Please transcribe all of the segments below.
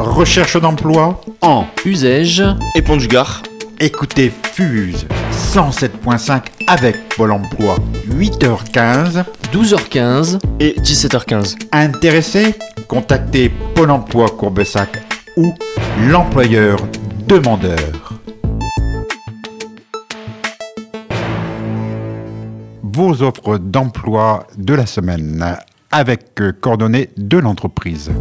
Recherche d'emploi En usage et Pont du Gard. Écoutez Fuse 107.5 avec Pôle emploi. 8h15. 12h15 et 17h15. Intéressé Contactez Pôle emploi Courbesac ou l'employeur demandeur. Vos offres d'emploi de la semaine avec coordonnées de l'entreprise.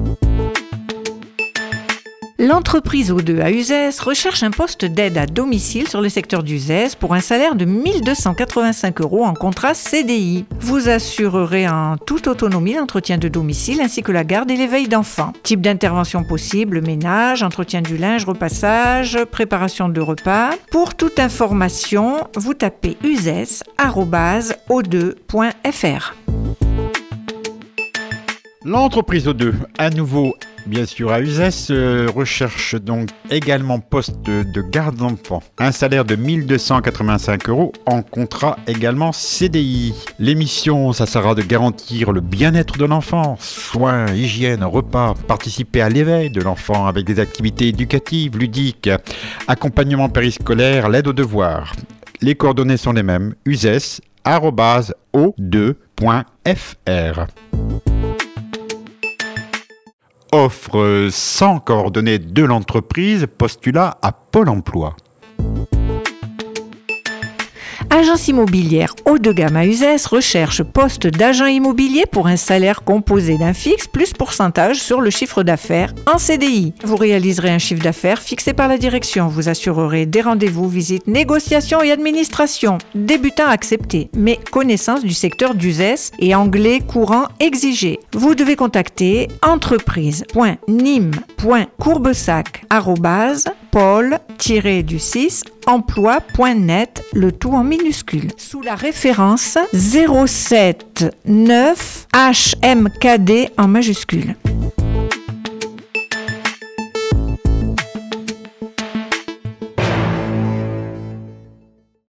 L'entreprise O2 à Uzès recherche un poste d'aide à domicile sur le secteur d'Uzès pour un salaire de 1285 euros en contrat CDI. Vous assurerez en toute autonomie l'entretien de domicile ainsi que la garde et l'éveil d'enfants. Type d'intervention possible, ménage, entretien du linge, repassage, préparation de repas. Pour toute information, vous tapez uzès.o2.fr. L'entreprise O2, à nouveau, bien sûr, à Uzès, euh, recherche donc également poste de garde d'enfants. Un salaire de 1285 euros en contrat également CDI. L'émission, ça sera de garantir le bien-être de l'enfant, soins, hygiène, repas, participer à l'éveil de l'enfant avec des activités éducatives, ludiques, accompagnement périscolaire, l'aide aux devoirs. Les coordonnées sont les mêmes, uzes.o2.fr. Offre sans coordonnées de l'entreprise, postulat à Pôle emploi. Agence immobilière haut de gamme à Uzès recherche poste d'agent immobilier pour un salaire composé d'un fixe plus pourcentage sur le chiffre d'affaires en CDI. Vous réaliserez un chiffre d'affaires fixé par la direction. Vous assurerez des rendez-vous, visites, négociations et administration. Débutant accepté, mais connaissance du secteur d'Uzès et anglais courant exigé. Vous devez contacter entreprise.nim.courbesac paul-du6 emploi.net, le tout en minuscule, sous la référence 079 HMKD en majuscule.